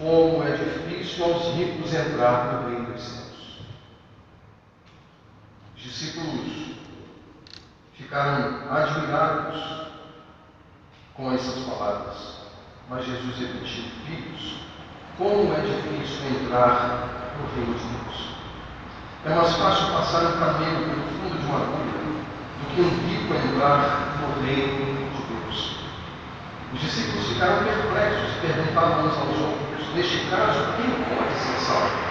Como é difícil aos ricos entrar no reino dos céus. Os discípulos ficaram admirados com essas palavras, mas Jesus repetiu: Filhos, como é difícil entrar no reino de Deus. É mais fácil passar um camelo pelo fundo de uma agulha do que um rico entrar no reino. Os discípulos ficaram perplexos e perguntavam uns aos outros: Neste caso, quem pode ser salvo?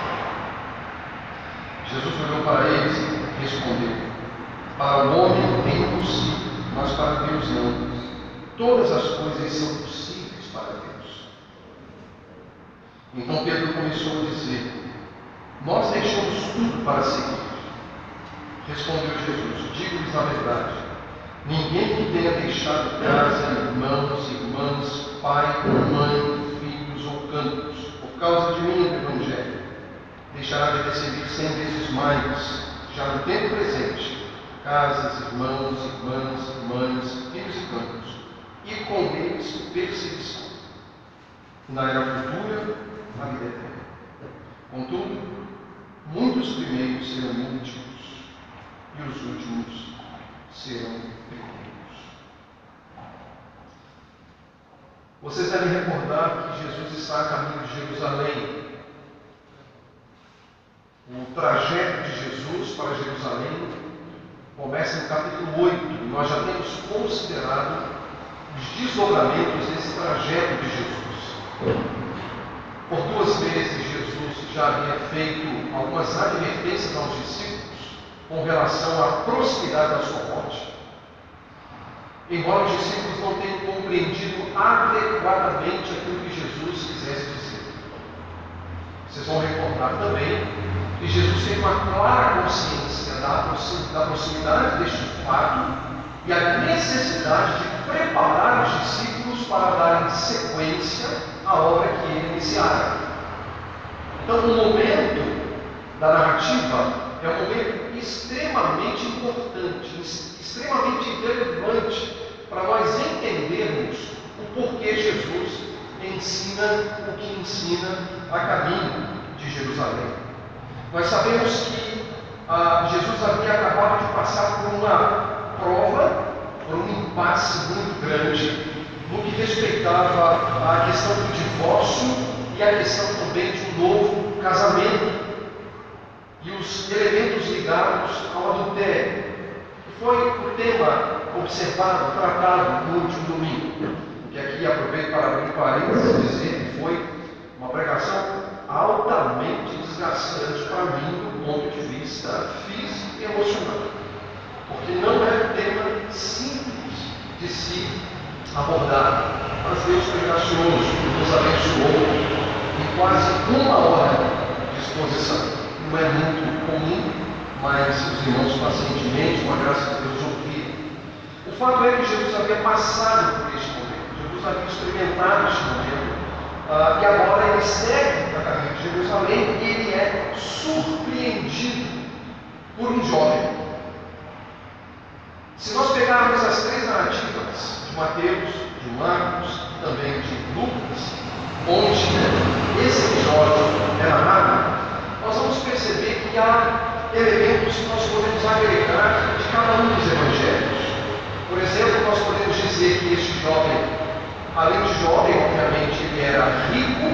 Jesus olhou para eles e respondeu: Para o homem é impossível, mas para Deus não. Todas as coisas são possíveis para Deus. Então Pedro começou a dizer: nós deixamos tudo para seguir. Respondeu Jesus: Digo-lhes a verdade. Ninguém que tenha deixado casa, irmãos, irmãs, pai, mãe, filhos ou campos, por causa de mim do Evangelho, deixará de receber cem vezes mais, já no tempo presente, casas, irmãos, irmãs, mães, filhos e campos, e com eles perseguição. Na era futura, a vida eterna. Contudo, Muitos primeiros serão últimos os últimos serão primeiros. Vocês devem recordar que Jesus está a caminho de Jerusalém. O trajeto de Jesus para Jerusalém começa no capítulo 8 e nós já temos considerado os desdobramentos desse trajeto de Jesus. Por duas vezes Jesus já havia feito algumas advertências aos discípulos com relação à proximidade da sua morte. Embora os discípulos não tenham compreendido adequadamente aquilo que Jesus quisesse dizer. Vocês vão recordar também que Jesus tem uma clara consciência da proximidade deste fato e a necessidade de preparar os discípulos para darem sequência a obra que ele iniciara. Então, o momento da narrativa é um momento extremamente importante, extremamente relevante para nós entendermos o porquê Jesus ensina o que ensina a caminho de Jerusalém. Nós sabemos que ah, Jesus havia acabado de passar por uma prova, por um impasse muito grande no que respeitava à questão do divórcio e à questão também de um novo casamento e os elementos ligados ao adultério, que foi o tema observado, tratado no último domingo. Que aqui aproveito para abrir parênteses dizer que foi uma pregação altamente desgastante para mim do ponto de vista físico e emocional. Porque não é um tema simples de se abordar. Mas Deus foi gracioso, nos abençoou em quase uma hora de exposição. Não é muito comum, mas os irmãos pacientemente, com a graça de Deus, ouviram. O fato é que Jesus havia passado por este momento, Jesus havia experimentado este momento, uh, e agora ele segue para caminho de Jerusalém e ele é surpreendido por um jovem. Se nós pegarmos as três narrativas, Mateus, de Marcos e também de Lucas, onde esse episódio é narrado, nós vamos perceber que há elementos que nós podemos agregar de cada um dos evangelhos. Por exemplo, nós podemos dizer que este jovem, além de jovem, obviamente, ele era rico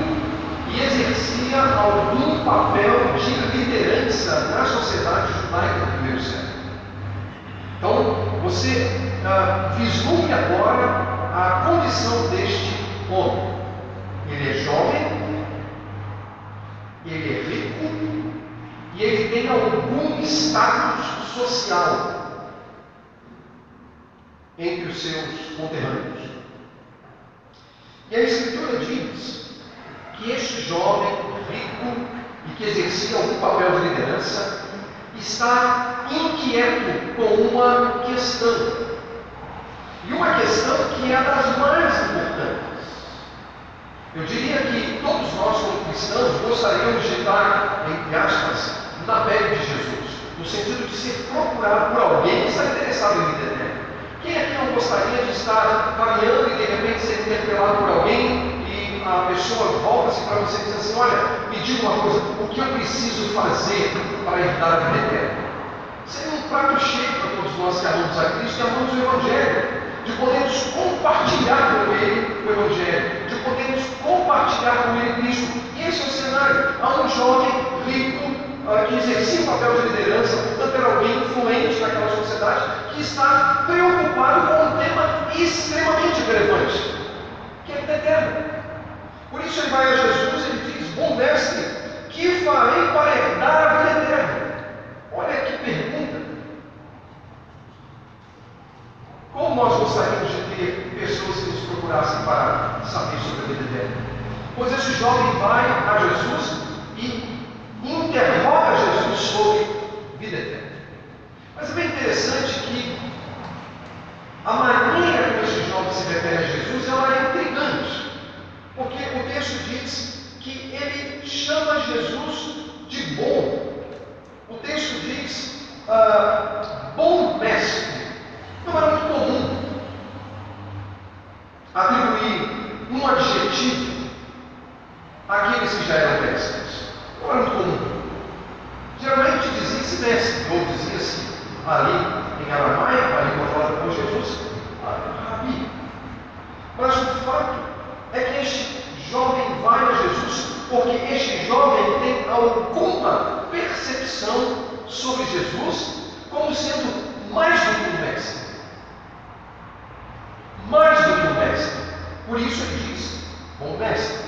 e exercia algum papel de liderança na sociedade judaica do primeiro século. Então, você ah, vislumbre agora a condição deste homem. Ele é jovem, ele é rico vislumbra algum status social entre os seus conterrâneos. E a Escritura diz que este jovem rico e que exercia algum papel de liderança está inquieto com uma questão. E uma questão que é das mais importantes. Eu diria que todos nós, como cristãos, gostaríamos de estar, entre aspas, na pele de Jesus, no sentido de ser procurado por alguém que está interessado em vida eterna. Quem aqui não gostaria de estar caminhando e de repente ser interpelado por alguém e a pessoa volta-se para você e diz assim: Olha, me diga uma coisa, o que eu preciso fazer para herdar a vida eterna? Seria um prato cheio para todos nós que amamos a Cristo e amamos o Evangelho de podermos compartilhar com Ele o Evangelho, de podermos compartilhar com Ele Cristo. E esse é o cenário. Há um jovem rico uh, que exercia o papel de liderança, portanto era alguém influente naquela sociedade, que está preocupado com um tema extremamente relevante, que é a vida eterna. Por isso ele vai a Jesus e ele diz: Bom mestre, que farei para herdar a vida eterna? Olha que pergunta. Como nós gostaríamos de ter pessoas que nos procurassem para saber sobre a vida eterna? Pois esse jovem vai a Jesus e interroga Jesus sobre vida eterna. Mas é bem interessante que a maneira como esse jovem se refere a Jesus ela é intrigante. Porque o texto diz que ele chama Jesus de bom. O texto diz uh, bom mestre. Não era muito comum atribuir um adjetivo àqueles que já eram mestres. Muito comum. Geralmente dizia-se mestre, ou dizia-se ali em aramaico, a língua falada por Jesus, rabi. Mas o fato é que este jovem vai a Jesus porque este jovem tem alguma percepção sobre Jesus como sendo mais do que um mestre mais do que um mestre. Por isso ele diz, bom mestre.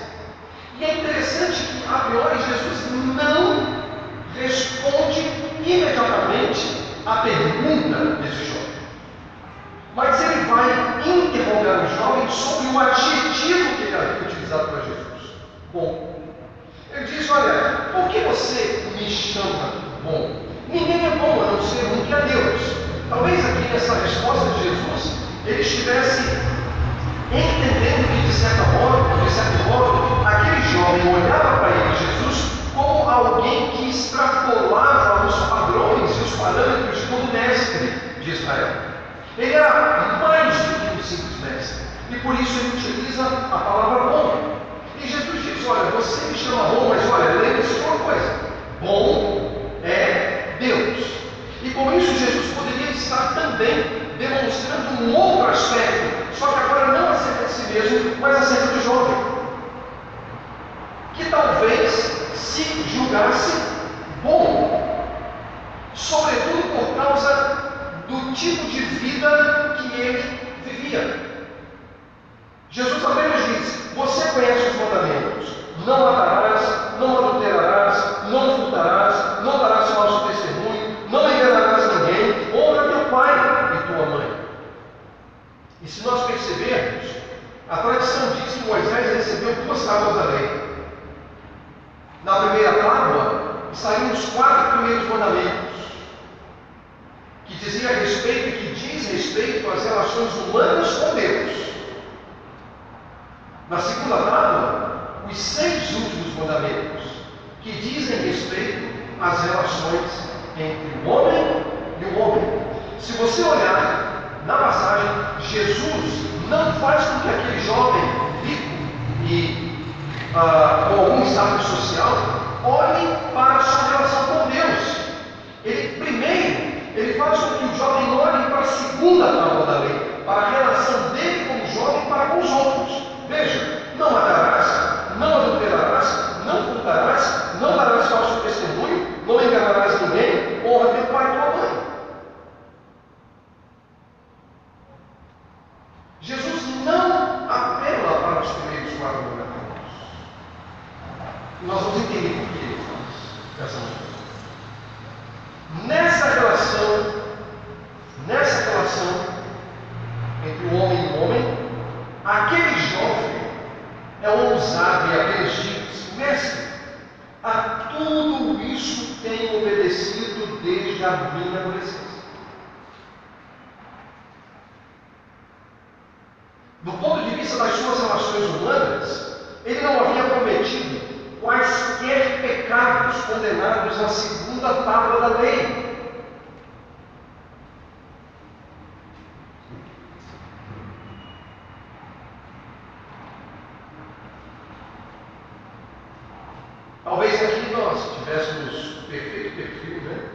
E é interessante que, a priori, Jesus não responde imediatamente à pergunta desse jovem. Mas ele vai interrogar o jovem sobre o adjetivo que ele havia utilizado para Jesus. Bom. Ele diz: Olha, por que você me chama bom? Ninguém é bom a não ser um que é Deus. Talvez aqui nessa resposta de Jesus ele estivesse entendendo que, de certa modo, de certo modo, aquele jovem olhava para ele, Jesus, como alguém que extrapolava os padrões e os parâmetros do mestre de Israel. Ele era mais do que um simples mestre. E por isso ele utiliza a palavra bom. E Jesus diz: Olha, você me chama bom, mas olha, lembre-se de uma coisa: bom é Deus. E com isso, Jesus poderia estar também demonstrando um outro aspecto, só que agora não acerca de si mesmo, mas acerca do jovem, que talvez se julgasse bom, sobretudo por causa do tipo de vida que ele vivia. Jesus apenas diz: Você conhece os mandamentos, não matarás, não adulterarás, não furtarás, não darás falso testemunho, não enganarás ninguém, honra teu pai tua mãe. E se nós percebermos, a tradição diz que Moisés recebeu duas tábuas da lei. Na primeira tábua saíram os quatro primeiros mandamentos, que dizia a respeito, que diz respeito às relações humanas com Deus. Na segunda tábua, os seis últimos mandamentos, que dizem respeito às relações entre o homem e o homem. Se você olhar na passagem, Jesus não faz com que aquele jovem rico e uh, com algum status social olhe para a sua relação com Deus. Ele primeiro, ele faz com que o jovem olhe para a segunda tábua da lei, para a relação dele como jovem para com os outros. Veja, não matarás, não adulterarás, não furtarás, não darás falso testemunho, não enganarás ninguém, honra teu pai e tua mãe. Jesus não apela para os primeiros quatro mandamentos. E nós vamos entender por que ele faz essa relação entre o homem e o homem, aquele jovem é ousado e apenas diz: Mestre, a tudo isso tenho obedecido desde a minha adolescência. Do ponto de vista das suas relações humanas, ele não havia cometido quaisquer pecados condenados na segunda tábua da lei. Talvez aqui nós tivéssemos o perfeito perfil, né?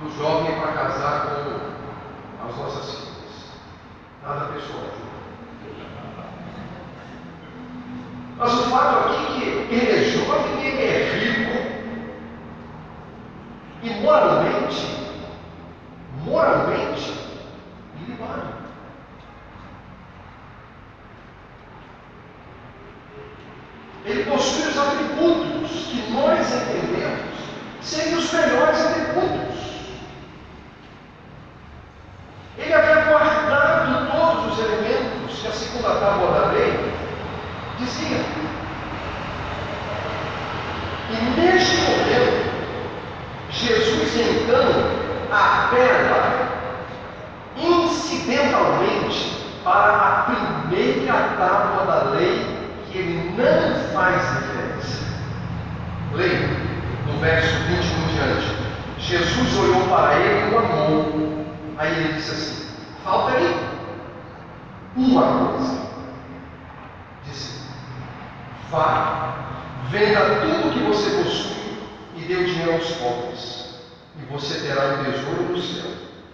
Do jovem para casar com as nossas filhas. Nada pessoal. Mas o fato aqui é que ele é jovem e ele é rico. E moralmente, moralmente, ilibado. Ele possui os atributos que nós entendemos serem os melhores atributos. Ele havia guardado todos os tábua da lei dizia. E neste momento, Jesus então apela incidentalmente para a primeira tábua da lei que ele não faz referência. Leia, no verso 21 em diante. Jesus olhou para ele e o amou. Aí ele disse assim: falta-lhe uma coisa. Disse: vá, venda tudo que você possui e dê o dinheiro aos pobres, e você terá um tesouro no céu.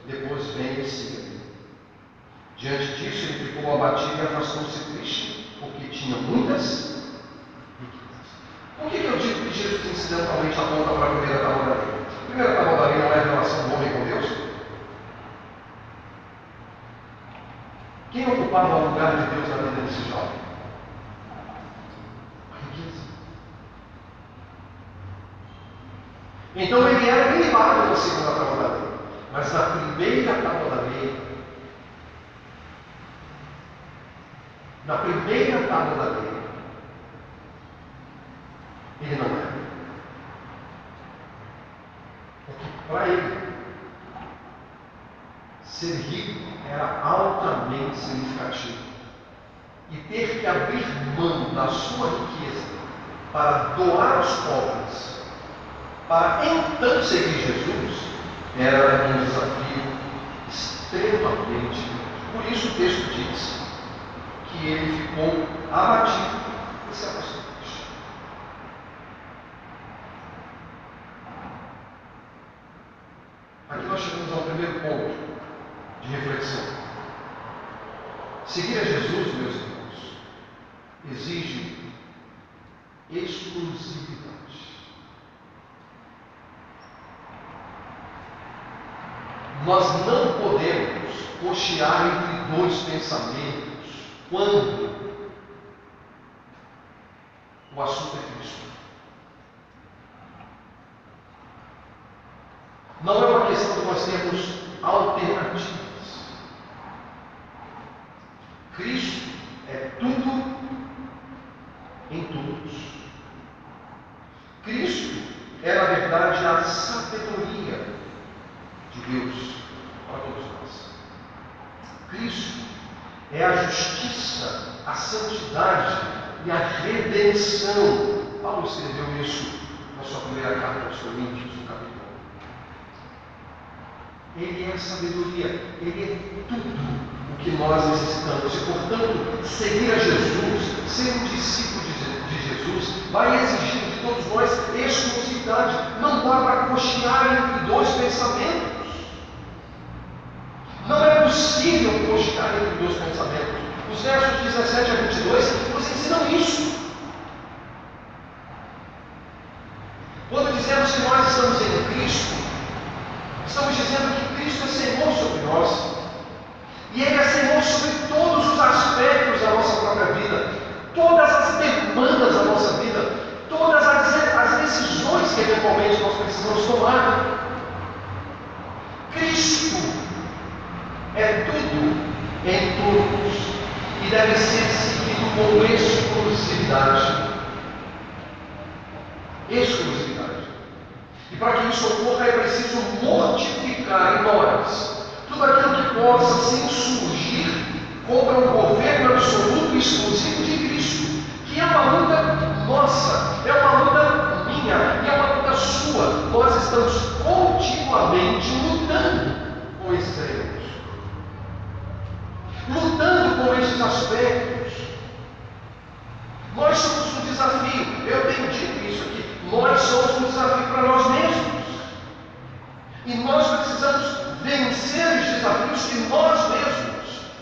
Depois venha e siga-me. Diante disso, ele ficou abatido e afastou-se triste porque tinha muitas riquezas. Por que, que eu digo que Jesus incidentalmente aponta para a primeira tábua da? A primeira tábua da não é a relação do homem com Deus? Quem ocupava o lugar de Deus na vida desse jovem? A riqueza. Então ele era elevado na segunda tábua da lei. Mas na primeira tábua da lei, na primeira tábua da lei, ele não era. Porque para ele, ser rico era altamente significativo. E ter que abrir mão da sua riqueza para doar aos pobres, para então seguir Jesus, era um desafio extremamente grande. Por isso o texto diz que ele ficou abatido e se afastou. Aqui nós chegamos ao primeiro ponto de reflexão. Seguir a Jesus, meus irmãos, exige exclusividade. Nós não podemos cochear entre dois pensamentos quando o assunto é Cristo. Não é uma questão de nós termos alternativas. Cristo é tudo em todos. Cristo é, na verdade, a sabedoria de Deus para todos nós. Cristo é a justiça, a santidade e a redenção. Paulo escreveu isso na sua primeira carta aos Coríntios, no capítulo 1. Ele é sabedoria, ele é tudo o que nós necessitamos. E, portanto, seguir a Jesus, ser um discípulo de, Jesus, vai exigir de todos nós exclusividade. Não dá para cochear entre dois pensamentos. Não é possível cochear entre dois pensamentos. Os versos 17 a 22 nos ensinam isso. Quando dizemos que nós estamos em Cristo, estamos dizendo que Cristo é Senhor sobre nós. E Ele é Senhor sobre todos os aspectos da nossa própria vida, todas as demandas da nossa vida, todas as, as decisões que eventualmente nós precisamos tomar. Cristo é tudo em todos e deve ser seguido com exclusividade. Exclusividade. E para que isso ocorra é preciso mortificar em nós tudo aquilo que possa se insurgir contra o governo absoluto e exclusivo de Cristo, que é uma luta nossa, é uma luta minha e é uma luta sua. Nós estamos continuamente lutando com esses elementos, lutando com esses aspectos. Nós somos um desafio, eu tenho dito isso aqui, nós somos um desafio para nós mesmos. E nós precisamos vencer os desafios que nós mesmos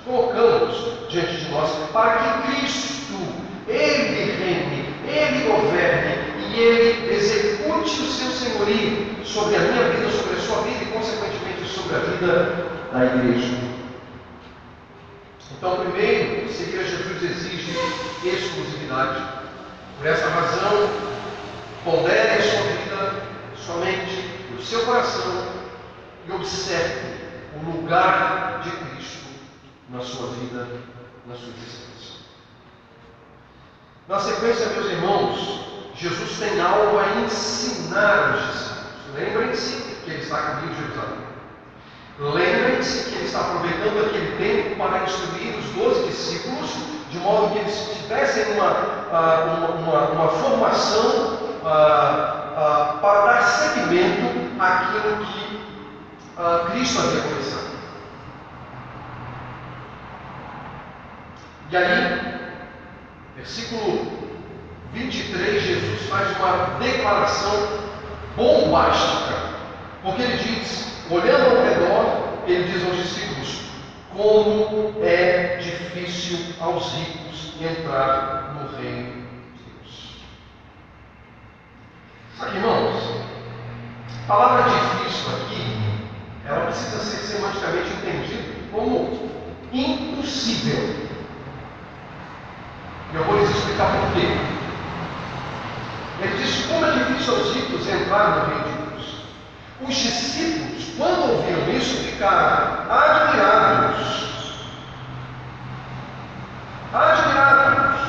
colocamos diante de nós, para que Cristo, Ele reine, Ele governe e Ele execute o seu senhorio sobre a minha vida, sobre a sua vida e, consequentemente, sobre a vida da igreja. Então, primeiro, seguir a Jesus exige exclusividade. Por essa razão, pondere a sua vida, sua mente, o seu coração e observe o lugar de Cristo na sua vida, na sua existência. Na sequência, meus irmãos, Jesus tem algo a ensinar aos discípulos. Lembrem-se que ele está caminho de Jerusalém. Lembrem-se que ele está aproveitando aquele tempo para instruir os doze discípulos, de modo que eles tivessem uma, uma, uma, uma formação para dar seguimento àquilo que Cristo havia começado. E aí, versículo 23, Jesus faz uma declaração bombástica, porque ele diz, olhando ao redor, ele diz aos discípulos: como é difícil aos ricos entrar no reino de Deus. Sabe, irmãos, a palavra difícil aqui, ela precisa ser semanticamente entendida como impossível. E eu vou lhes explicar por quê. Ele diz como é difícil aos ricos entrar no reino de Deus. Os discípulos, quando ouviram isso, ficaram admirados. Admirados.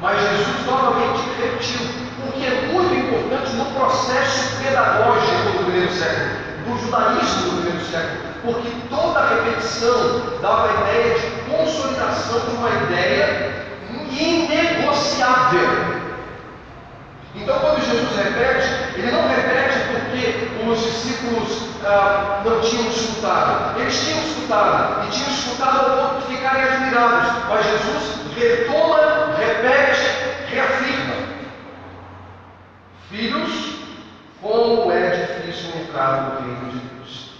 Mas Jesus novamente repetiu, o que é muito importante no processo pedagógico do primeiro século, do judaísmo do primeiro século, porque toda repetição dava a ideia de consolidação de uma ideia inegociável. Então, quando Jesus repete, ele não repete os discípulos ah, não tinham escutado. Eles tinham escutado e tinham escutado ao ponto de ficarem admirados. Mas Jesus retoma, repete, reafirma: Filhos, como é difícil entrar no reino de Deus.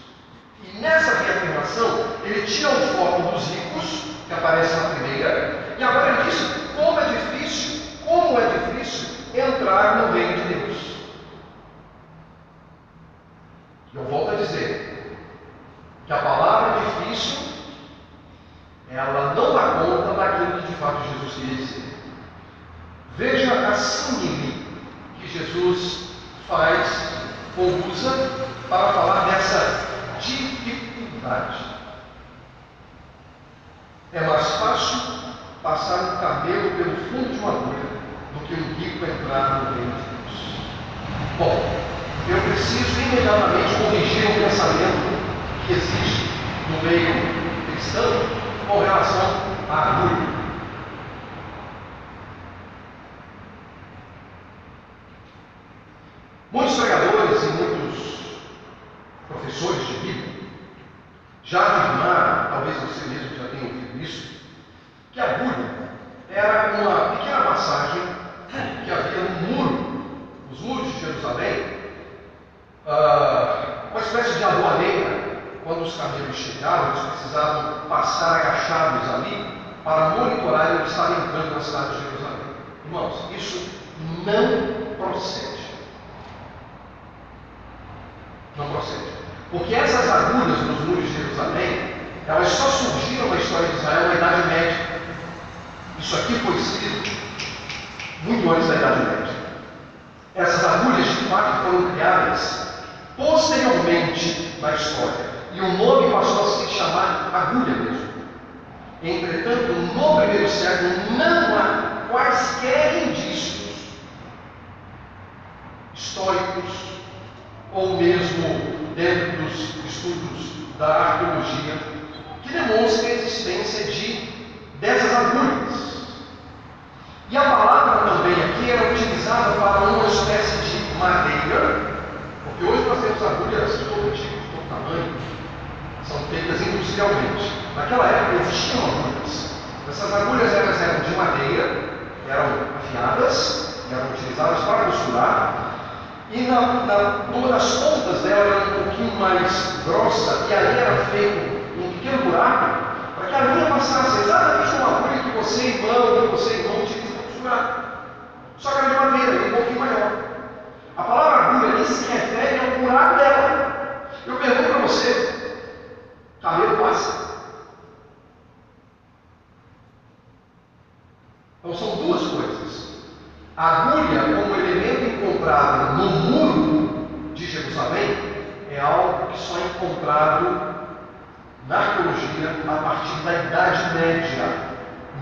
E nessa reafirmação, ele tira o foco dos ricos, que aparece na primeira, e agora ele diz como é difícil, como é difícil entrar no reino de Deus. Eu volto a dizer que a palavra difícil, ela não dá conta daquilo que de fato Jesus queria dizer. Veja a símile que Jesus faz ou usa para falar dessa dificuldade. É mais fácil passar um camelo pelo fundo de uma agulha do que um rico entrar no reino de Deus. Bom, eu preciso imediatamente corrigir um pensamento que existe no meio cristão com relação à agulha. Muitos pregadores e muitos professores de Bíblia já afirmaram, talvez você mesmo já tenha ouvido isso, que a agulha era uma pequena massagem que havia no muro, nos muros de Jerusalém, uh, uma espécie de aduaneira. Chegavam, eles precisavam passar agachados ali para monitorar onde estavam entrando na cidade de Jerusalém. Irmãos, isso não procede. Não procede. Porque essas agulhas nos muros de Jerusalém, elas só surgiram na história de Israel na Idade Média. Isso aqui foi escrito muito antes da Idade Média. Essas agulhas de fato foram criadas posteriormente na história. E o nome passou a se chamar agulha mesmo. Entretanto, no primeiro século não há quaisquer indícios históricos ou mesmo dentro dos estudos da arqueologia que demonstrem a existência de dessas agulhas. E a palavra também aqui era utilizada para uma espécie de madeira, porque hoje nós temos agulhas de todo tipo, de todo tamanho, são feitas industrialmente. Naquela época existiam agulhas. Essas agulhas elas eram de madeira, eram afiadas, eram utilizadas para costurar, e na, na, uma das pontas dela era um pouquinho mais grossa, e ali era feito um pequeno buraco, para que a linha passasse exatamente uma agulha que você, irmão, que você, irmão, utiliza para costurar. Só que era de madeira, um pouquinho maior. A palavra agulha ali se refere ao buraco dela. Eu pergunto para você, cabelo passa? Então são duas coisas. A agulha, como elemento encontrado no muro de Jerusalém, é algo que só é encontrado na arqueologia a partir da Idade Média,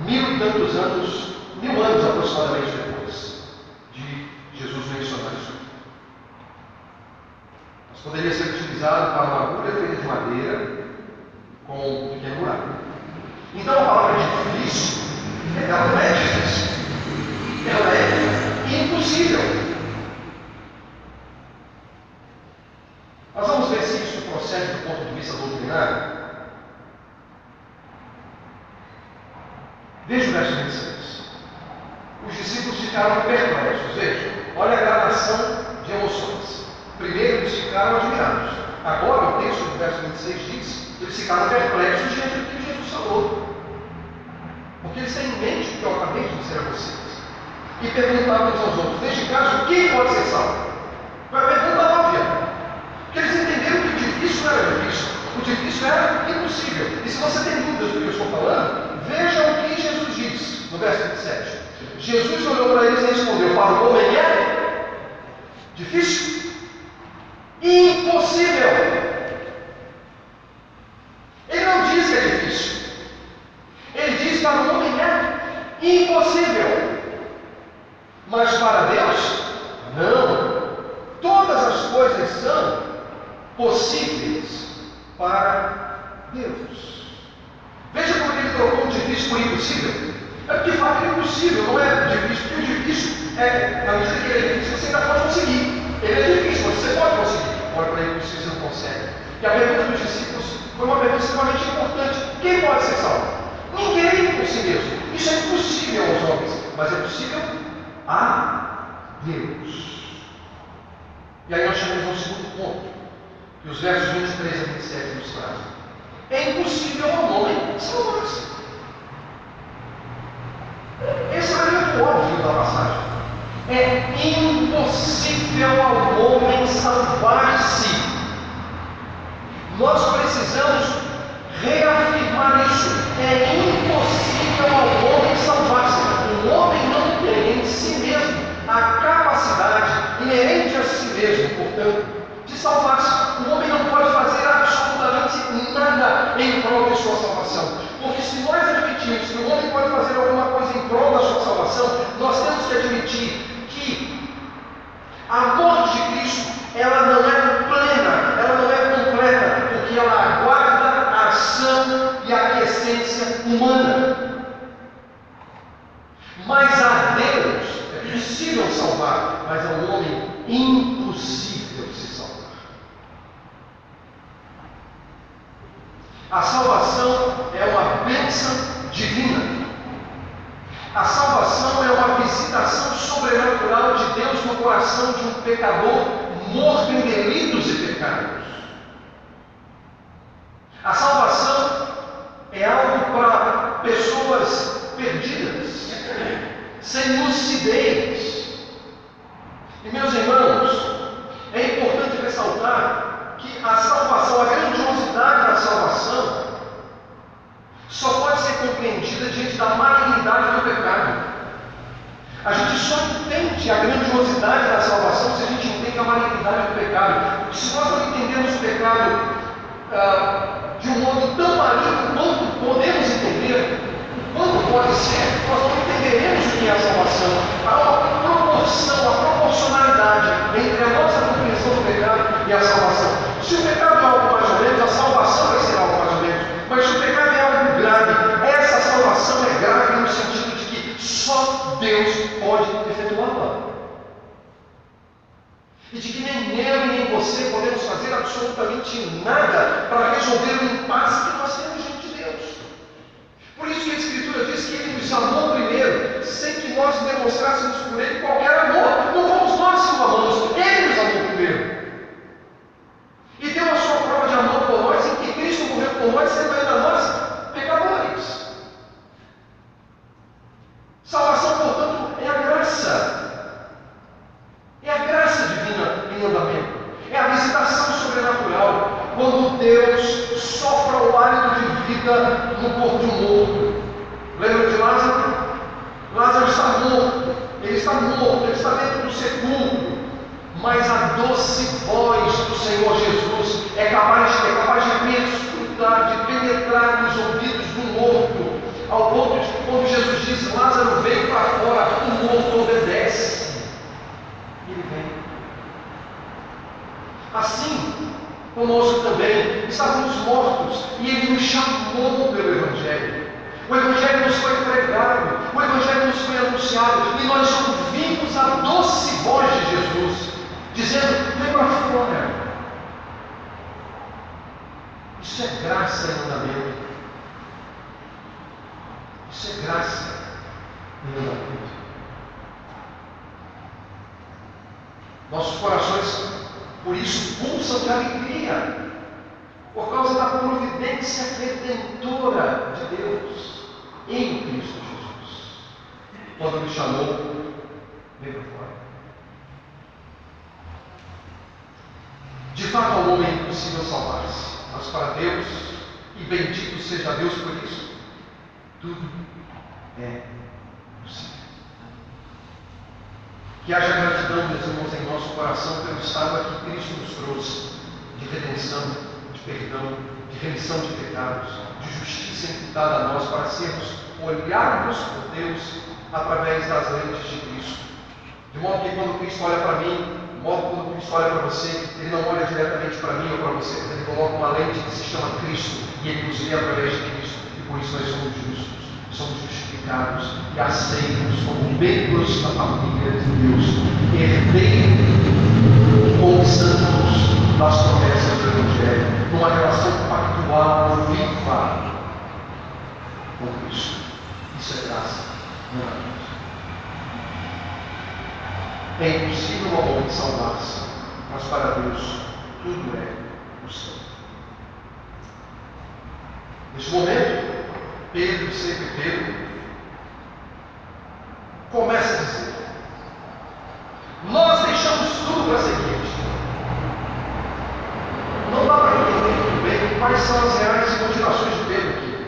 mil e tantos anos, mil anos aproximadamente depois de Jesus mencionar isso. Mas poderia ser utilizado para uma agulha feita de madeira com um pequeno buraco. Então a palavra difícil, ela não é difícil, ela é impossível. Nós vamos ver se isso procede do ponto de vista doutrinário. Veja o verso 26. Os discípulos ficaram perplexos. Veja, olha a gradação de emoções. Primeiro eles ficaram admirados. Agora o texto do verso 26 diz: eles ficaram perplexos diante do que Jesus falou. Porque eles têm em mente o que eu acabei de dizer a vocês. E perguntavam uns aos outros: neste caso, quem pode ser salvo? Foi a pergunta óbvia. Porque eles entenderam que o difícil era difícil, o difícil era impossível. E se você tem dúvidas do que eu estou falando, veja o que Jesus diz no verso 27. Jesus olhou para eles e respondeu: Para o homem é difícil, impossível. Ele não diz que é difícil. Ele diz para o homem é impossível. Mas para Deus, não. Todas as coisas são possíveis para Deus. Veja como ele trocou o difícil por impossível. É porque de fato é impossível, não é difícil, porque o difícil é, na medida que ele é difícil, você ainda pode conseguir. Ele é difícil, você pode conseguir. Agora, para ele você não consegue. E a pergunta dos discípulos foi uma pergunta extremamente importante. Quem pode ser salvo? Ninguém por si mesmo. Isso é impossível aos homens, mas é possível a Deus. E aí nós chegamos ao segundo ponto, que os versos 23 a 27 nos trazem. É impossível ao homem salvar-se. Esse é o elemento óbvio da passagem. É impossível ao homem salvar-se. Nós precisamos reafirmar isso. É impossível ao homem salvar-se. O homem não tem em si mesmo a capacidade inerente a si mesmo, portanto, de salvar-se. O homem não pode fazer absolutamente nada em prol de sua salvação. Porque se nós admitirmos que o homem pode fazer alguma coisa em prol da sua salvação, nós temos que admitir a morte de Cristo ela não é plena, ela não é completa, porque ela aguarda a ação e a aquiescência humana. Mas a Deus é possível salvar, mas ao homem impossível se salvar. A salvação é uma bênção divina. A salvação é uma visitação sobrenatural de Deus no coração de um pecador morto em delitos e pecados. A salvação é algo para pessoas perdidas, sem lucidez. E meus irmãos, é importante ressaltar que a salvação, a grandiosidade da salvação, só pode ser compreendida diante da malignidade. A gente só entende a grandiosidade da salvação se a gente entende a malignidade do pecado. Porque se nós não entendemos o pecado ah, de um modo tão maligno quanto podemos entender, quanto pode ser, nós não entenderemos o que é a salvação. Há uma proporção, a proporcionalidade entre a nossa compreensão do pecado e a salvação. Se o pecado é algo mais ou menos, a salvação vai ser algo mais ou menos. Mas se o pecado é algo grave, essa salvação é grave no sentido só Deus pode efetuá-la. E de que nem eu nem você podemos fazer absolutamente nada para resolver o impasse que nós temos diante de Deus. Por isso que a Escritura diz que Ele nos amou primeiro, sem que nós demonstrássemos por Ele qualquer amor. Não fomos nós que o amamos, Ele nos amou primeiro. E deu a sua prova de amor por nós, em que Cristo morreu por nós, sendo ainda nós pecadores. Salvação, portanto, é a graça. É a graça divina em andamento. É a visitação sobrenatural. Quando Deus sopra o hálito de no corpo de um morto. Lembra de Lázaro? Lázaro está morto. Ele está morto, ele está dentro do sepulcro. Mas a doce voz do Senhor Jesus é capaz, é capaz de perscrutar, de penetrar nos ouvidos do morto, ao ponto de quando Jesus diz Lázaro veio para fora, o morto obedece. Ele vem. Assim, conosco também, estávamos mortos e Ele nos chamou pelo Evangelho. O Evangelho nos foi pregado, o Evangelho nos foi anunciado e nós ouvimos a doce voz de Jesus dizendo: vem para fora. Isso é graça em andamento. Isso é graça em andamento. Nossos corações, por isso, pulsam de alegria, por causa da providência redentora de Deus em Cristo Jesus. Quando me chamou, veio para fora. De fato, ao homem é impossível salvar-se, mas para Deus, e bendito seja Deus por isso, tudo é possível. Que haja gratidão, meus irmãos, em nosso coração pelo estado a que Cristo nos trouxe de redenção, de perdão, de remissão de pecados, de justiça imputada a nós para sermos olhados por Deus através das lentes de Cristo. De modo que quando Cristo olha para mim, de modo que quando Cristo olha para você, Ele não olha diretamente para mim ou para você, mas Ele coloca uma lente que se chama Cristo e Ele nos vê através de Cristo. E por isso nós somos justos, somos justificados e aceitos como membros da família de Deus, herdeiros os santos das promessas do Evangelho, numa relação pactual viva com Cristo. Isso é graça, não é Deus. É impossível ao homem salvar-se, mas para Deus tudo é possível. Neste momento, Pedro, sempre Pedro, começa a dizer: Nós deixamos tudo para seguir-te. Não dá para entender muito bem quais são as reais motivações de Pedro aqui.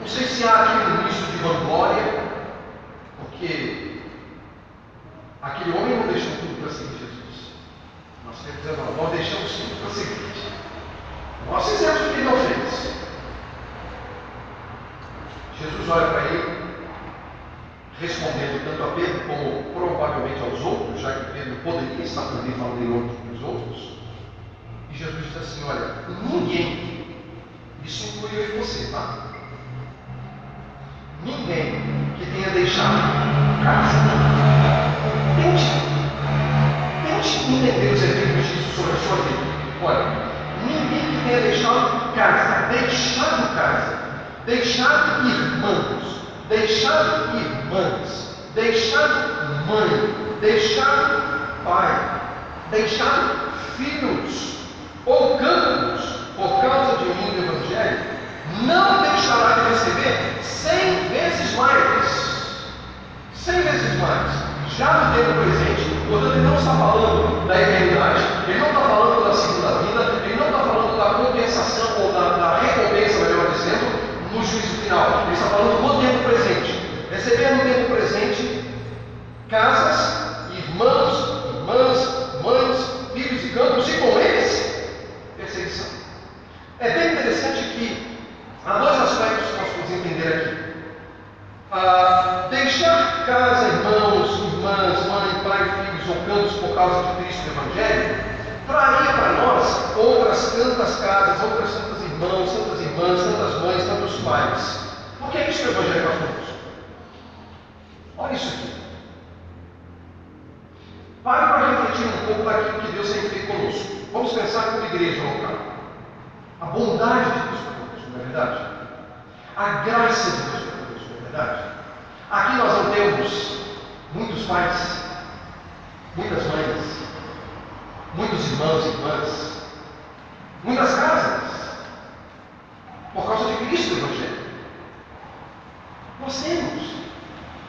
Não sei se há aquele início de vanglória, porque aquele homem não deixou tudo para seguir Jesus. Nós temos dizendo, nós deixamos tudo para seguir. Nós fizemos o que ele não fez. Jesus olha para ele, respondendo tanto a Pedro como provavelmente aos outros, já que Pedro poderia estar também falando em outros dos outros. E Jesus diz assim: Olha, ninguém, isso inclui eu e você, tá? Ninguém que tenha deixado casa, tente, tente entender os efeitos disso sobre a sua vida. Olha, ninguém que tenha deixado casa, deixado casa, deixado irmãos, deixado irmãs, deixado mãe, deixado pai, deixado filhos. Ou campos por causa de mim do Evangelho, não deixará de receber cem vezes mais. Cem vezes mais. Já no tempo presente, portanto, ele não está falando da eternidade, ele não está falando da segunda vida, ele não está falando da compensação ou da, da do juízo final. Ele está falando do tempo presente. Receber no tempo presente casas, irmãos, irmãs, mães, filhos e campos, e com eles, perseguição. É bem interessante que há dois aspectos que nós podemos entender aqui. Ah, deixar casa, irmãos, irmãs, mãe, pai, filhos ou campos por causa de Cristo e do Evangelho traria para nós outras tantas casas, outras tantas irmãs irmãos, tantas irmãs, tantas mães, tantos pais. Por que é isso que o Evangelho faz conosco? Olha isso aqui. Para refletir um pouco daquilo que Deus tem feito conosco. Vamos pensar como igreja local. A bondade de Deus conosco, não é verdade? A graça de Deus conosco, não é verdade? Aqui nós não temos muitos pais, muitas mães, muitos irmãos e irmãs, muitas casas, por causa de Cristo o Evangelho. Nós temos.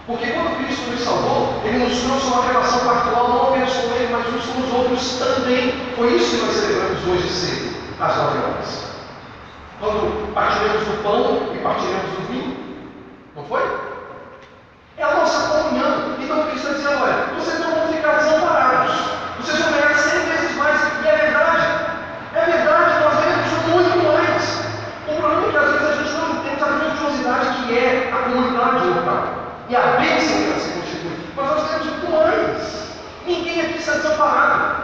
Porque quando Cristo nos salvou, Ele nos trouxe uma relação particular não apenas com Ele, mas uns com os outros também. Foi isso que nós celebramos hoje cedo, às nove horas. Quando partiremos do pão e partiremos do vinho. Não foi? É a nossa comunhão. Então Cristo está dizendo, olha, vocês não vão ficar desamparados. Vocês vão ganhar cem vezes mais. E é verdade. É verdade, nós ganhamos muito mais. O problema é que às vezes a gente não entende a grandiosidade que é a comunidade local e a bênção que ela se constitui. Mas nós temos muito mais. Ninguém aqui está desamparado.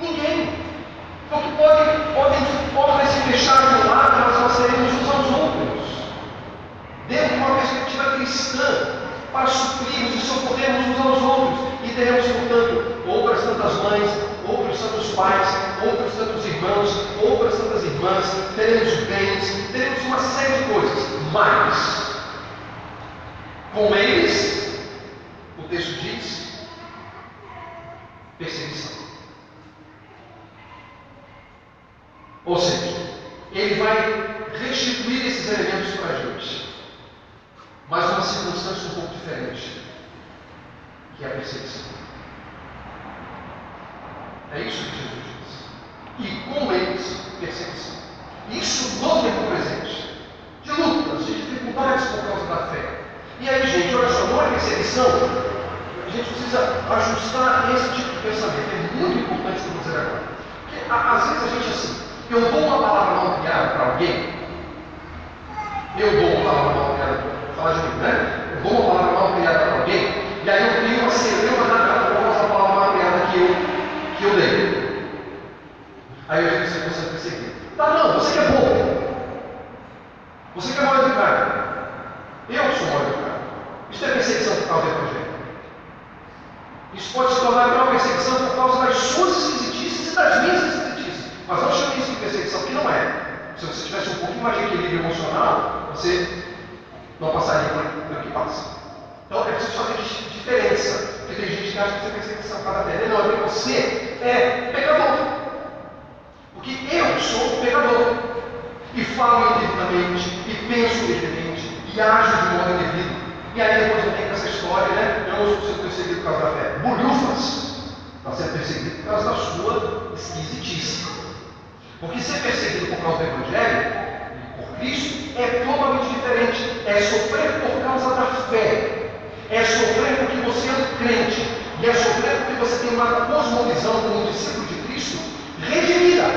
Ninguém. Porque podem, podem podem se fechar de um lado, mas nós seremos uns aos outros. Dentro de uma perspectiva cristã, para suprirmos e socorrermos uns aos outros. E teremos, portanto, outras tantas mães, outros tantos pais, outros tantos irmãos, outras tantas irmãs, teremos bens, teremos uma série de coisas. Mas, com eles, o texto diz, perseguição. Ou seja, ele vai restituir esses elementos para a gente, mas uma circunstância um pouco diferente, que é a perseguição. É isso que Jesus diz. E com eles, perseguição. Isso no tempo presente, de lutas, de dificuldades por causa da fé. E aí, gente, olha só, não é perseguição. A gente precisa ajustar esse tipo de pensamento. É muito importante o que agora. Porque às vezes a gente assim, eu dou uma palavra mal criada para alguém, eu dou uma palavra mal vou falar de mim, né? Eu dou uma palavra mal criada para alguém, e aí eu crio uma celeuma na por essa palavra mal criada que eu, que eu dei. Aí eu digo, você é perseguir. Tá, não, você que é bom. Você que é mal educado. Eu sou mal educado. Isso é perseguição por causa do Evangelho. Isso pode se tornar uma perseguição por causa das suas esquisitices e das minhas esquisitices. Mas não chame isso de perseguição, porque não é. Se você tivesse um pouquinho mais de equilíbrio emocional, você não passaria por que passa. Então é preciso fazer diferença. Porque tem gente que acha que isso é perseguição cada vez. Não, é porque você é pecador. Porque eu sou pecador. E falo indevidamente, e penso indevidamente, e ajo de modo indevido. E aí depois eu tenho essa história, né? Eu sendo perseguido por causa da fé. Bolhufas está sendo perseguido por causa da sua esquisitice. Porque ser perseguido por causa do Evangelho, por Cristo, é totalmente diferente. É sofrer por causa da fé. É sofrer porque você é um crente. E é sofrer porque você tem uma cosmovisão como discípulo de Cristo redimida.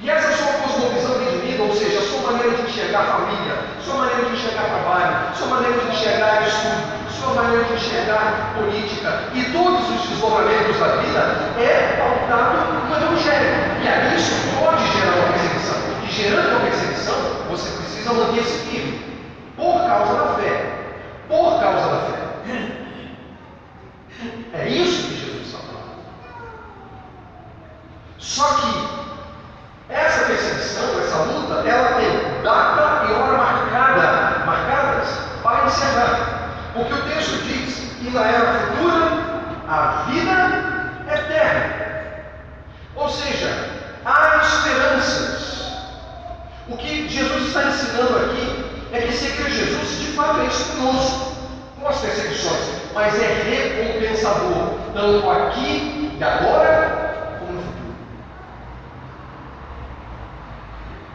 E essa sua cosmovisão redimida, ou seja, a sua maneira de enxergar a família, sua maneira de enxergar trabalho, sua maneira de enxergar estudo, sua maneira de enxergar política e todos os desdobramentos da vida é pautado no Evangelho. E aí isso pode gerar uma perseguição. E gerando uma perseguição, você precisa manter-se firme por causa da fé. Por causa da fé. É isso que Jesus está falando. Só que essa perseguição, essa luta, ela tem data e hora marcada, marcadas para encerrar. Porque o texto que na era futura a vida eterna. Ou seja, há esperanças. O que Jesus está ensinando aqui é que seguir Jesus de fato é conosco, com as perseguições, mas é recompensador, tanto aqui e agora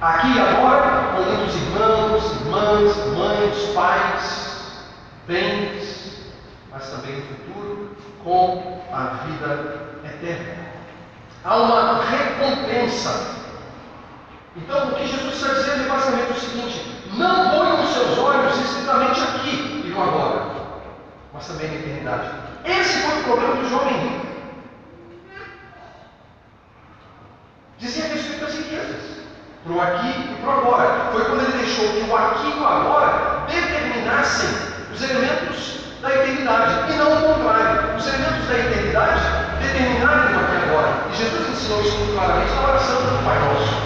Aqui e agora, com muitos irmãos, irmãs, mães, pais, bens, no futuro, com a vida eterna. Há uma recompensa. Então, o que Jesus está dizendo é basicamente o seguinte: não ponham os seus olhos estritamente aqui e no agora, mas também na eternidade. Esse foi o problema do jovem rico. Dizia respeito às riquezas, para o aqui e para o agora. Foi quando ele deixou que o aqui e o agora determinassem os elementos da eternidade, e não o contrário. Os elementos da eternidade determinarem o agora. E Jesus ensinou isso muito claramente na oração do Pai Nosso.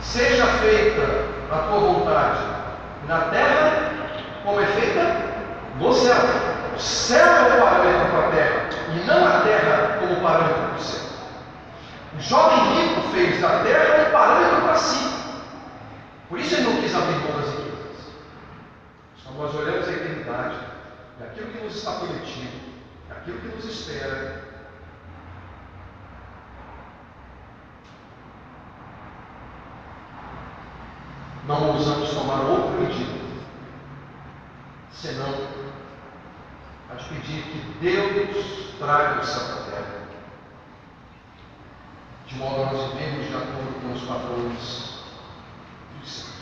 Seja feita a tua vontade na terra, como é feita no céu. O céu é o parâmetro para a terra, e não a terra como parâmetro para o céu. O jovem rico fez da terra um parâmetro para si. Por isso ele não quis abrir mão das riquezas. Quando nós olhamos a eternidade, aquilo que nos está prometido, aquilo que nos espera, não ousamos tomar outra medida, senão a de pedir que Deus traga o céu para a terra, de modo a nós vivemos de acordo com os padrões dos céus.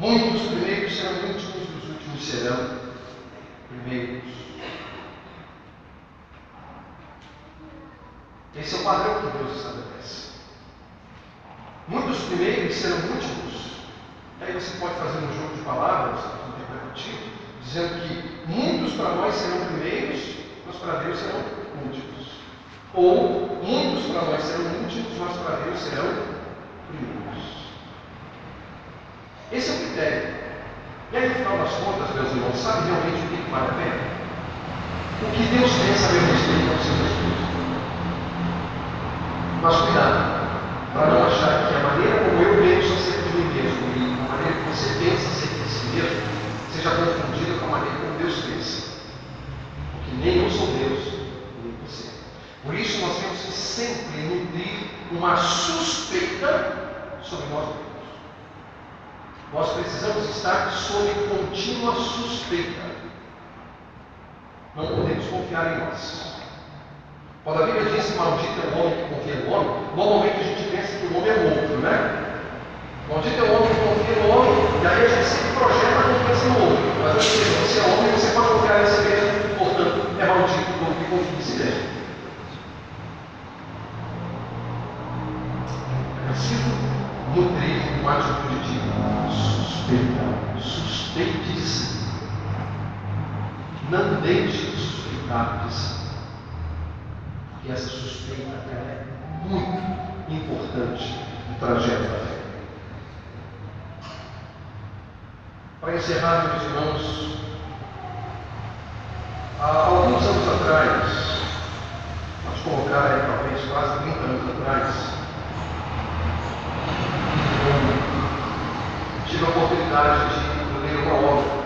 Muitos primeiros serão últimos, os últimos serão primeiros. Esse é o padrão que Deus estabelece. Muitos primeiros serão últimos. Aí você pode fazer um jogo de palavras, interpretativo, dizendo que muitos para nós serão primeiros, mas para Deus serão últimos. Ou muitos para nós serão últimos, mas para Deus serão primeiros. Esse é o critério. E aí, no final das contas, meus irmãos, sabe realmente o que vale a pena? O que Deus tem a saber respeito aos seus esposos. Mas cuidado para não achar que a maneira como eu penso acerca de mim mesmo e a maneira que você pensa acerca de si mesmo seja confundida com a maneira como Deus pensa. Porque nem eu sou Deus, nem você. Por isso nós temos que sempre nutrir uma suspeita sobre nós mesmos. Nós precisamos estar sob contínua suspeita. Não podemos confiar em nós. Quando a Bíblia diz maldito é o homem que confia no homem, normalmente a gente pensa que o homem é o outro, né? Maldito é o homem que confia no homem, e aí a gente sempre projeta a confiança no outro. Mas eu sei, você é homem, você pode confiar em si mesmo, portanto, é maldito o homem que confia em si mesmo. É preciso nutrir uma atitude de suspeita. Suspeite de si. Não deixe de suspeitar de si. E essa suspeita é muito importante no trajeto da fé. Para encerrar, meus irmãos, há alguns anos atrás, vamos colocar aí talvez quase 30 anos atrás, eu tive a oportunidade de ler uma obra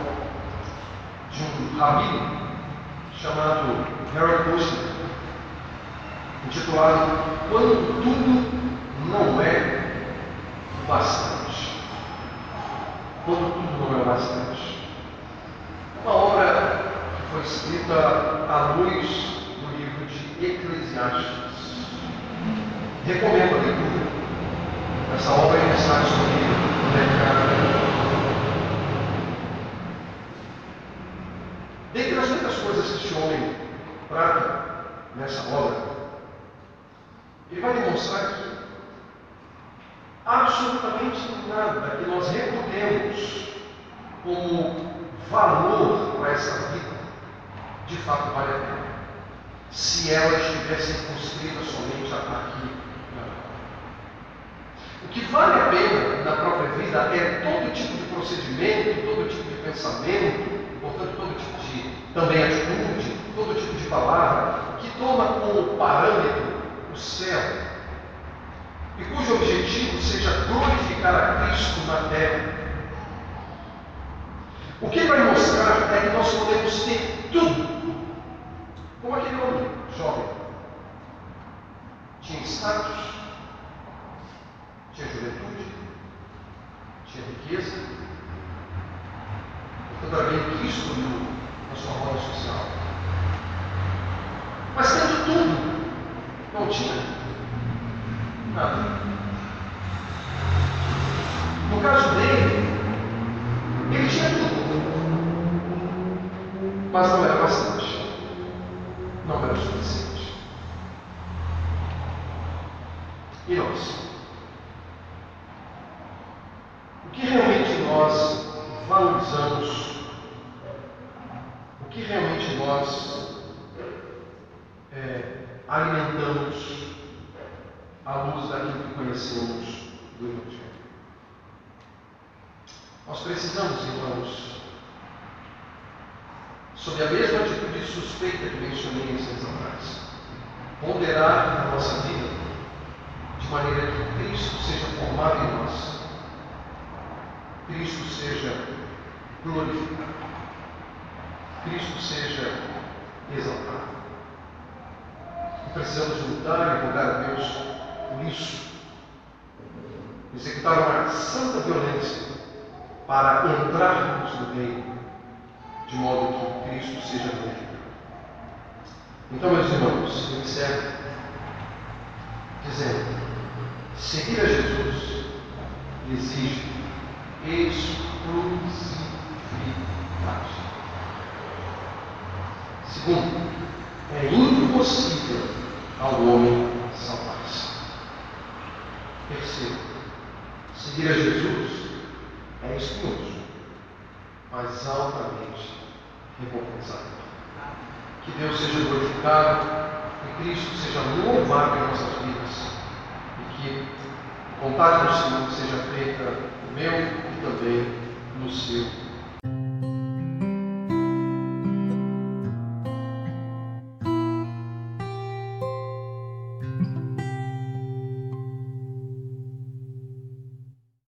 de um rabino chamado Harold Kushner intitulado Quando Tudo Não É Bastante. Quando Tudo Não É Bastante. Uma obra que foi escrita à luz do livro de Eclesiastes. Recomendo a leitura. Essa obra disponível no mercado. Dentre as muitas coisas que este homem trata nessa obra, ele vai demonstrar que absolutamente nada que nós reputemos como valor para essa vida, de fato vale a pena, se ela estivesse circunscrita somente aqui O que vale a pena na própria vida é todo tipo de procedimento, todo tipo de pensamento, portanto, todo tipo de também atitude, todo tipo de palavra, que toma como parâmetro o céu, e cujo objetivo seja glorificar a Cristo na terra. O que vai mostrar é que nós podemos ter tudo, como aquele homem jovem. Tinha status, tinha juventude, tinha riqueza, portanto havia Cristo na sua roda social. Mas tendo tudo, não tinha nada. No caso dele, ele tinha tudo. Mas não era bastante. Não era suficiente. E nós? O que realmente nós valorizamos? O que realmente nós é, alimentamos à luz daquilo que conhecemos do Evangelho? Nós precisamos, irmãos, sob a mesma atitude suspeita que mencionei instantes atrás, ponderar na nossa vida de maneira que Cristo seja formado em nós, Cristo seja glorificado, Cristo seja exaltado. E precisamos lutar e rogar a Deus por isso, executar uma santa violência para entrarmos no reino, de modo que Cristo seja glorificado. Então, meus irmãos, eu encerro dizendo: seguir a Jesus exige exclusividade. Segundo, é impossível ao homem salvar-se. Terceiro, seguir a Jesus é espinhoso, mas altamente recompensado. Que Deus seja glorificado, que Cristo seja louvado em nossas vidas e que o contato do Senhor seja feita no meu e também no seu